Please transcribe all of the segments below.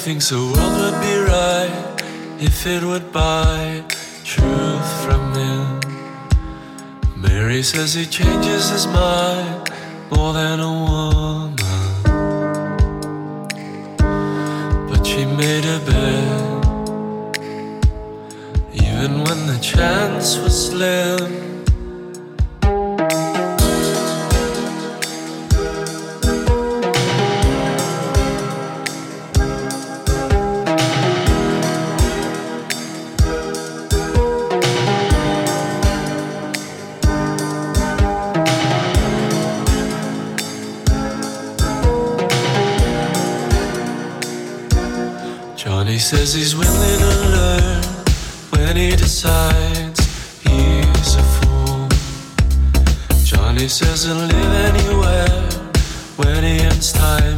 Thinks the world would be right if it would buy truth from him. Mary says he changes his mind more than a woman. But she made a bet, even when the chance was slim. Says he's willing to learn when he decides he's a fool. Johnny says he'll live anywhere when he ends time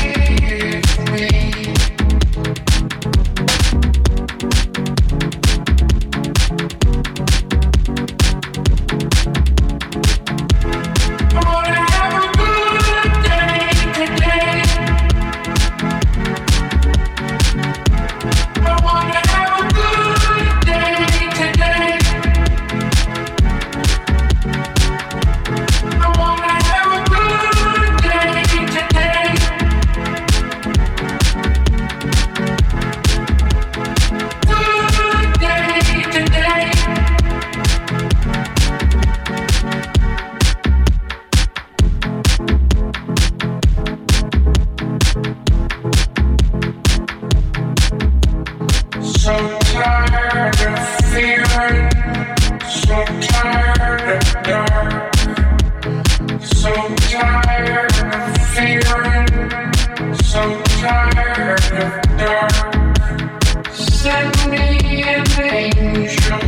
Send me an angel.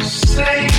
say.